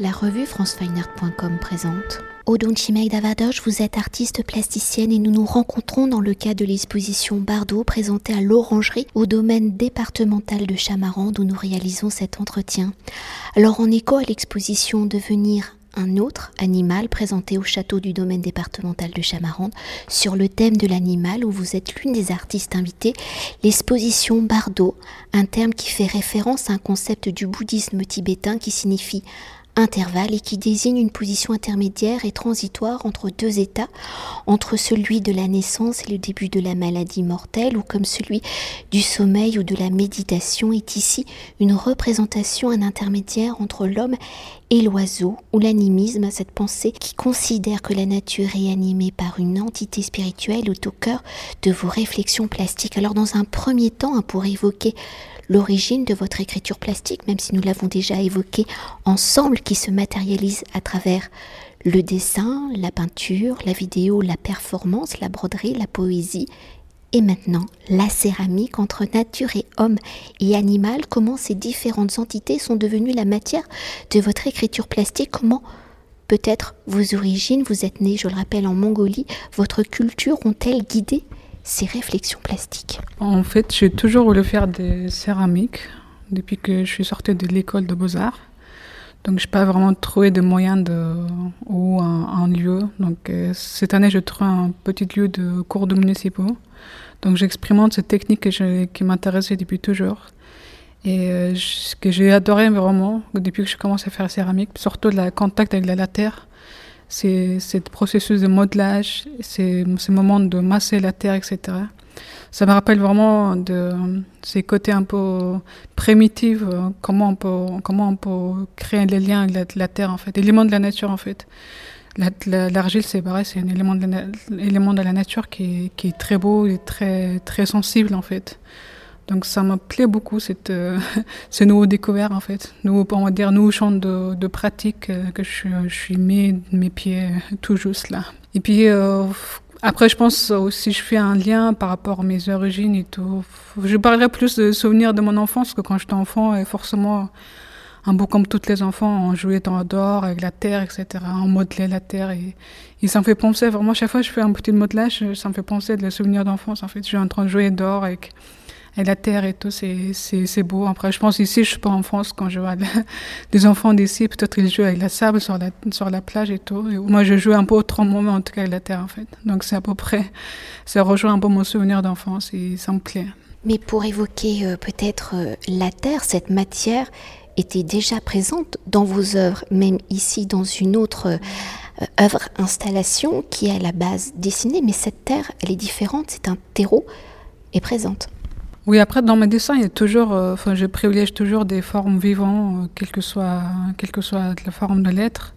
La revue francefineart.com présente. Odon Davadosh, vous êtes artiste plasticienne et nous nous rencontrons dans le cadre de l'exposition Bardot présentée à l'Orangerie au domaine départemental de Chamarande où nous réalisons cet entretien. Alors en écho à l'exposition Devenir un autre animal présenté au château du domaine départemental de Chamarande sur le thème de l'animal où vous êtes l'une des artistes invitées, l'exposition Bardot, un terme qui fait référence à un concept du bouddhisme tibétain qui signifie intervalle et qui désigne une position intermédiaire et transitoire entre deux états, entre celui de la naissance et le début de la maladie mortelle, ou comme celui du sommeil ou de la méditation, est ici une représentation, un intermédiaire entre l'homme et l'oiseau, ou l'animisme, cette pensée qui considère que la nature est animée par une entité spirituelle est au cœur de vos réflexions plastiques. Alors dans un premier temps, hein, pour évoquer l'origine de votre écriture plastique, même si nous l'avons déjà évoqué ensemble, qui se matérialise à travers le dessin, la peinture, la vidéo, la performance, la broderie, la poésie, et maintenant la céramique entre nature et homme et animal, comment ces différentes entités sont devenues la matière de votre écriture plastique, comment peut-être vos origines, vous êtes né, je le rappelle, en Mongolie, votre culture ont-elles guidé ces réflexions plastiques? En fait, j'ai toujours voulu faire des céramiques depuis que je suis sortie de l'école de beaux-arts. Donc, je n'ai pas vraiment trouvé de moyens de, ou un, lieu. Donc, euh, cette année, je trouve un petit lieu de cours de municipaux. Donc, j'expérimente cette technique que qui m'intéressait depuis toujours et euh, que j'ai adoré vraiment depuis que je commence à faire céramique, surtout le contact avec la terre c'est ce processus de modelage, ces, moments de masser la terre, etc. Ça me rappelle vraiment de ces côtés un peu primitifs, euh, comment on peut, comment on peut créer les liens avec la, terre, en fait, élément de la nature, en fait. L'argile, c'est pareil, c'est un élément de, la, de la nature qui qui est très beau et très, très sensible, en fait. Donc ça me plaît beaucoup cette, euh, ces nouveaux découvertes en fait, nouveau, on va dire nouveau champ de, pratique euh, que je, suis mis mes pieds tout juste là. Et puis euh, après je pense aussi je fais un lien par rapport à mes origines et tout. Je parlerai plus de souvenirs de mon enfance que quand j'étais enfant et forcément un peu comme tous les enfants, on jouait dans dehors avec la terre, etc. On modelait la terre et, ça me fait penser vraiment chaque fois que je fais un petit modelage, ça me fait penser de souvenirs d'enfance en fait. Je suis en train de jouer dehors avec et la terre et tout, c'est beau. Après, je pense ici, je suis pas en France, quand je vois des enfants d'ici, peut-être ils jouent avec la sable sur la, sur la plage et tout. moi, je joue un peu autrement, mais en tout cas avec la terre, en fait. Donc, c'est à peu près, ça rejoint un peu mon souvenir d'enfance et ça me plaît. Mais pour évoquer euh, peut-être euh, la terre, cette matière était déjà présente dans vos œuvres, même ici dans une autre euh, œuvre installation qui est à la base dessinée, mais cette terre, elle est différente, c'est un terreau, est présente. Oui, après, dans mes dessins, il toujours, euh, je privilège toujours des formes vivantes, euh, quelle que soit, quelle que soit la forme de l'être.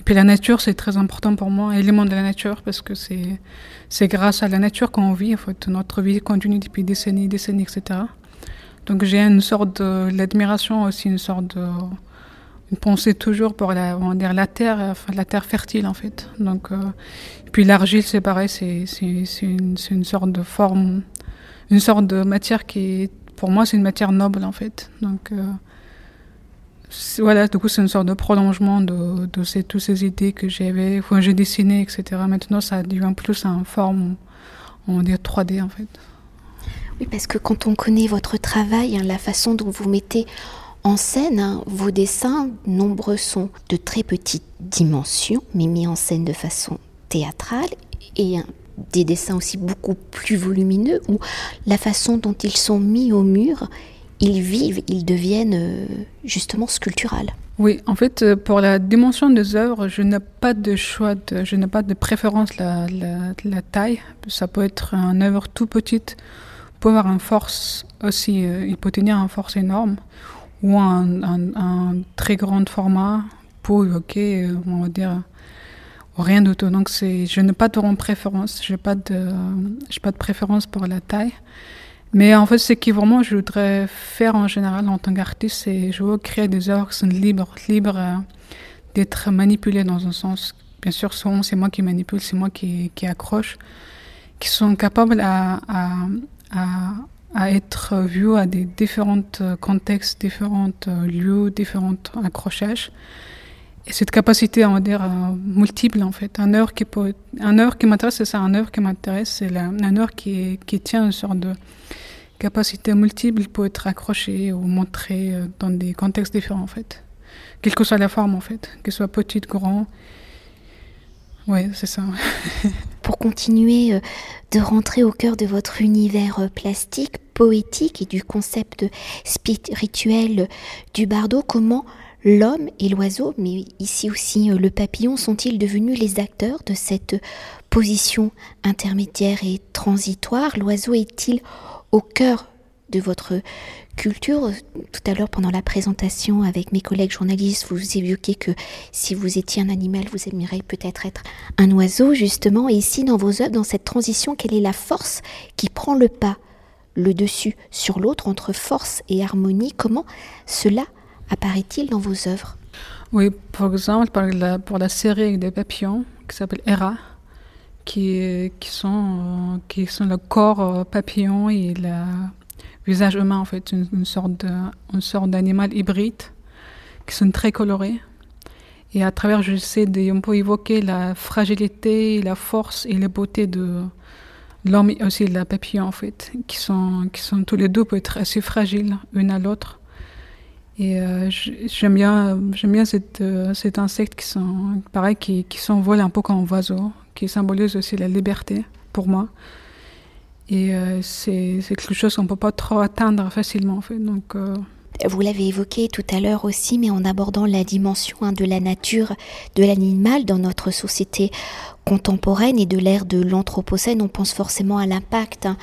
Et puis la nature, c'est très important pour moi, élément de la nature, parce que c'est, grâce à la nature qu'on vit, en fait, notre vie continue depuis des décennies, décennies, etc. Donc j'ai une sorte de, l'admiration aussi, une sorte de, une pensée toujours pour la, dire, la terre, enfin, la terre fertile, en fait. Donc, euh, et puis l'argile, c'est pareil, c'est, une, c'est une sorte de forme une sorte de matière qui pour moi, c'est une matière noble en fait. Donc euh, voilà, du coup, c'est une sorte de prolongement de, de ces, toutes ces idées que j'avais, quand j'ai dessiné, etc. Maintenant, ça devient plus en forme, on va dire 3D en fait. Oui, parce que quand on connaît votre travail, hein, la façon dont vous mettez en scène, hein, vos dessins, nombreux sont de très petites dimensions, mais mis en scène de façon théâtrale et des dessins aussi beaucoup plus volumineux où la façon dont ils sont mis au mur, ils vivent, ils deviennent euh, justement sculpturales. Oui, en fait, euh, pour la dimension des œuvres, je n'ai pas de choix, je n'ai pas de préférence la, la, taille. Ça peut être un œuvre tout petite, peut avoir une force aussi, euh, il peut tenir une force énorme, ou un, un très grand format pour évoquer, on va dire, Rien du tout. Donc, je n'ai pas de préférence. Je n'ai pas, de, pas de préférence pour la taille. Mais en fait, ce qui vraiment je voudrais faire en général en tant qu'artiste, c'est je veux créer des œuvres qui sont libres, libres euh, d'être manipulées dans un sens. Bien sûr, souvent c'est moi qui manipule, c'est moi qui, qui accroche, qui sont capables à, à, à, être vus à des différents contextes, différents lieux, différents accrochages et cette capacité, on va dire, multiple en fait. Un heure qui un heure qui m'intéresse, c'est ça. Un heure qui m'intéresse, c'est un heure qui, qui tient une sorte de capacité multiple pour être accroché ou montré dans des contextes différents en fait. Quelle que soit la forme en fait, qu'elle soit petite, grande. Oui, c'est ça. pour continuer de rentrer au cœur de votre univers plastique, poétique et du concept spirituel du bardo, comment L'homme et l'oiseau, mais ici aussi euh, le papillon, sont-ils devenus les acteurs de cette position intermédiaire et transitoire? L'oiseau est-il au cœur de votre culture? Tout à l'heure, pendant la présentation avec mes collègues journalistes, vous évoquiez que si vous étiez un animal, vous aimeriez peut-être être un oiseau, justement. Et ici, dans vos œuvres, dans cette transition, quelle est la force qui prend le pas, le dessus sur l'autre, entre force et harmonie? Comment cela apparaît-il dans vos œuvres? Oui, par exemple, pour la, série des papillons qui s'appelle Hera, qui, sont, qui sont le corps euh, papillon et le visage humain, en fait, une, sorte sorte d'animal hybride, qui sont très colorés. Et à travers, je sais, on peut évoquer la fragilité, la force et la beauté de l'homme et aussi de la papillon, en fait, qui sont, qui sont tous les deux peut être assez fragiles l'une à l'autre. Et euh, j'aime bien, j'aime bien cette, euh, cet insecte qui, sont, pareil, qui, qui s'envole un peu comme un oiseau, qui symbolise aussi la liberté pour moi. Et euh, c'est quelque chose qu'on ne peut pas trop atteindre facilement. En fait. Donc, Vous l'avez évoqué tout à l'heure aussi, mais en abordant la dimension hein, de la nature, de l'animal dans notre société contemporaine et de l'ère de l'Anthropocène, on pense forcément à l'impact hein,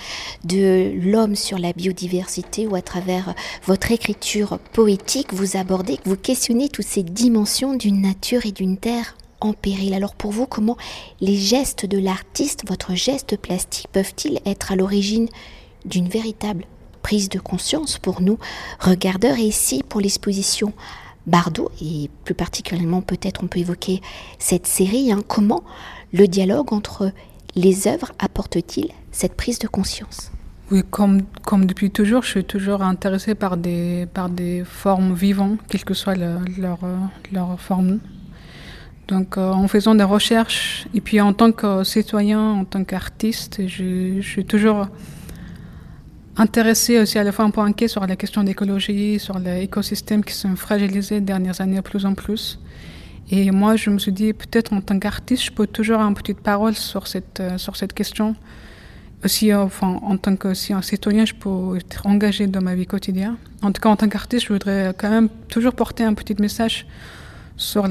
de l'homme sur la biodiversité ou à travers votre écriture poétique, vous abordez, vous questionnez toutes ces dimensions d'une nature et d'une terre en péril. Alors pour vous, comment les gestes de l'artiste, votre geste plastique, peuvent-ils être à l'origine d'une véritable prise de conscience pour nous, regardeurs, et ici pour l'exposition Bardot, et plus particulièrement peut-être on peut évoquer cette série, hein, comment le dialogue entre les œuvres apporte-t-il cette prise de conscience? Oui, comme, comme depuis toujours, je suis toujours intéressée par des, par des formes vivantes, quelle que soit leur, leur forme. Donc euh, en faisant des recherches, et puis en tant que citoyen, en tant qu'artiste, je, je, suis toujours intéressée aussi à la fois un peu inquiet sur la question d'écologie, sur les écosystèmes qui sont fragilisés les dernières années de plus en plus. Et moi, je me suis dit, peut-être en tant qu'artiste, je peux toujours avoir une petite parole sur cette, euh, sur cette question. Aussi, euh, enfin, en tant que citoyen, je peux être engagé dans ma vie quotidienne. En tout cas, en tant qu'artiste, je voudrais quand même toujours porter un petit message sur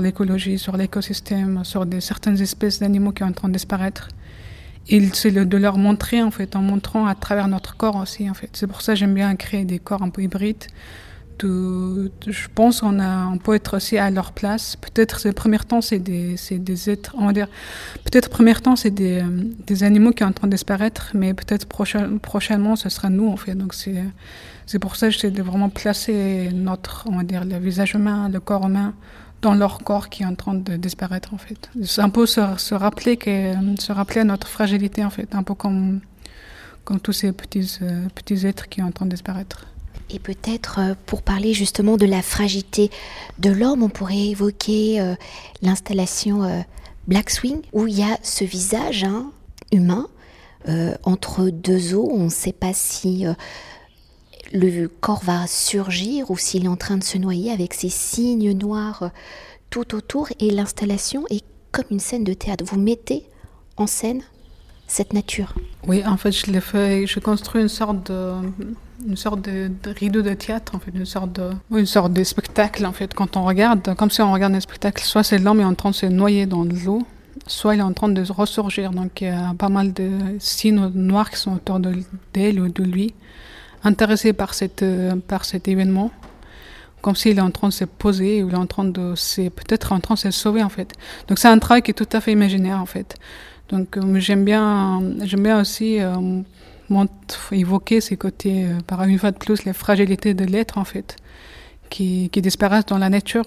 l'écologie, sur l'écosystème, sur certaines espèces d'animaux qui sont en train de disparaître. Et c'est de leur montrer, en fait, en montrant à travers notre corps aussi, en fait. C'est pour ça que j'aime bien créer des corps un peu hybrides je pense qu'on on peut être aussi à leur place. Peut-être le premier temps, c'est des, des, êtres, on va dire, peut-être premier temps, c'est des, des, animaux qui sont en train de disparaître, mais peut-être prochainement, ce sera nous, en fait. Donc c'est pour ça que j'essaie de vraiment placer notre, on va dire, le visage humain, le corps humain dans leur corps qui est en train de disparaître, en fait. C'est un peu se, se rappeler que, se rappeler à notre fragilité, en fait, un peu comme, comme tous ces petits, euh, petits êtres qui sont en train de disparaître. Et peut-être euh, pour parler justement de la fragilité de l'homme, on pourrait évoquer euh, l'installation Black Swing, où il y a ce visage hein, humain entre deux eaux. On ne sait pas si le corps va surgir ou s'il est en train de se noyer avec ces signes noirs tout autour. Et l'installation est comme une scène de théâtre. Vous mettez en scène cette nature. Oui, en fait, je construis une sorte de une sorte de, rideau de théâtre, en fait, une sorte de, une sorte de spectacle, en fait, quand on regarde, comme si on regarde un spectacle, soit c'est l'homme est en train de se noyer dans l'eau, soit il est en train de ressurgir. Donc il y a pas mal de signes noirs qui sont autour d'elle ou de lui, intéressés par, cette, par cet événement, comme s'il est en train de se poser ou il est en train de peut-être en train de se sauver en fait. Donc c'est un travail qui est tout à fait imaginaire en fait. Donc euh, j'aime bien, j'aime bien aussi euh, évoquer ces côtés, euh, par une fois de plus, les fragilités de l'être, en fait, qui, qui, disparaissent dans la nature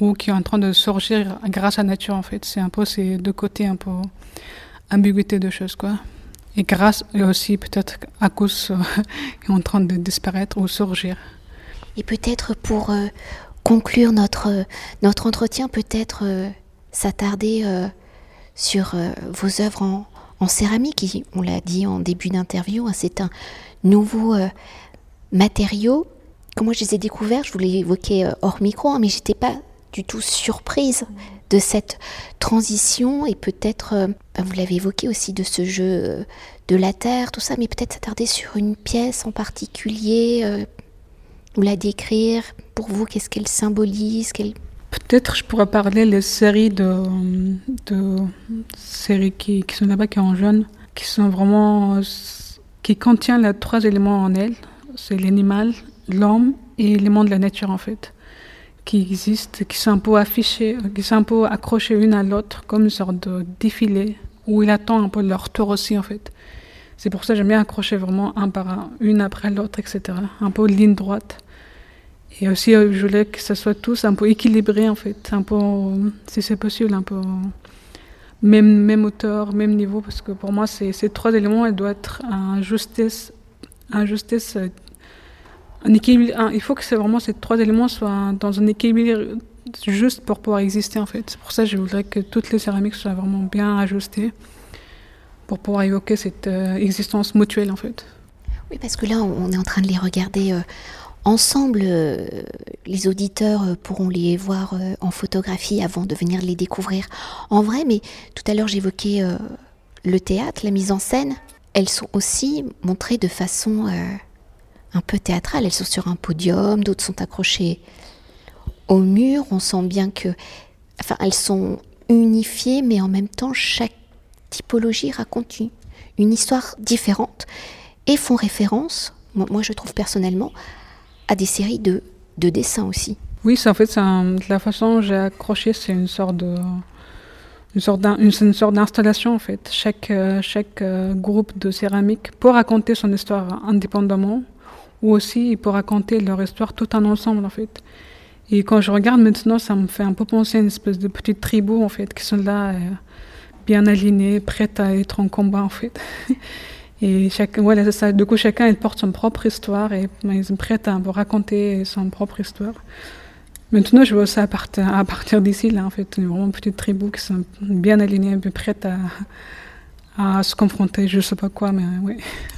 ou qui sont en train de surgir grâce à la nature, en fait. C'est un peu ces deux côtés, un peu ambiguïté de choses, quoi. Et grâce, aussi peut-être à cause, euh, en train de disparaître ou surgir. Et peut-être pour euh, conclure notre, notre entretien, peut-être s'attarder sur vos œuvres en, en céramique. On l'a dit en début d'interview, hein, c'est un nouveau matériau. Comment je les ai découverts Je vous l'ai évoqué hors micro, hein, mais j'étais pas du tout surprise de cette transition et peut-être, euh, bah, vous l'avez évoqué aussi, de ce jeu euh, de la Terre, tout ça, mais peut-être s'attarder sur une pièce en particulier, euh, ou la décrire. Pour vous, qu'est-ce qu'elle symbolise Peut-être je pourrais parler des séries de, de séries qui, sont là-bas, qui sont en qui sont vraiment. qui contiennent les trois éléments en elle c'est l'animal, l'homme et l'élément de la nature en fait qui existent, qui sont un peu affichés, qui sont un peu accrochés une à l'autre, comme une sorte de défilé, où il attend un peu leur tour aussi, en fait. C'est pour ça que j'aime bien accrocher vraiment un par un, une après l'autre, etc. Un peu ligne droite. Et aussi, euh, je voulais que ce soit tous un peu équilibrés, en fait. Un peu, si c'est possible, un peu même, même hauteur, même niveau, parce que pour moi, ces, trois éléments, elles doivent être un justesse, il faut que ces trois éléments soient dans un équilibre juste pour pouvoir exister en fait. C'est pour ça que je voudrais que toutes les céramiques soient vraiment bien ajustées pour pouvoir évoquer cette euh, existence mutuelle en fait. Oui, parce que là, on est en train de les regarder euh, ensemble. Euh, les auditeurs pourront les voir en photographie avant de venir les découvrir en vrai. Mais tout à l'heure, j'évoquais le théâtre, la mise en scène. Elles sont aussi montrées de façon un peu théâtrales. Elles sont sur un podium, d'autres sont accrochées au mur. On sent bien que, enfin, elles sont unifiées, mais en même temps, chaque typologie raconte une, histoire différente et font référence, moi, je trouve personnellement, à des séries de, de dessins aussi. Oui, c'est en fait, la façon dont j'ai accroché, c'est une sorte de une sorte d'installation en fait. Chaque, euh, chaque euh, groupe de céramique peut raconter son histoire indépendamment ou aussi ils peuvent raconter leur histoire tout en ensemble en fait. Et quand je regarde maintenant, ça me fait un peu penser à une espèce de petite tribu en fait, qui sont là, euh, bien alignés, prêts à être en combat en fait. Et chacun, voilà, ça. Du coup, chacun il porte son propre histoire et ils sont prêts à raconter son propre histoire. Maintenant, je vois ça à partir, d'ici, là, en fait, une vraiment petite tribu qui sont bien alignés, prêtes à, se confronter, je sais pas quoi, mais oui.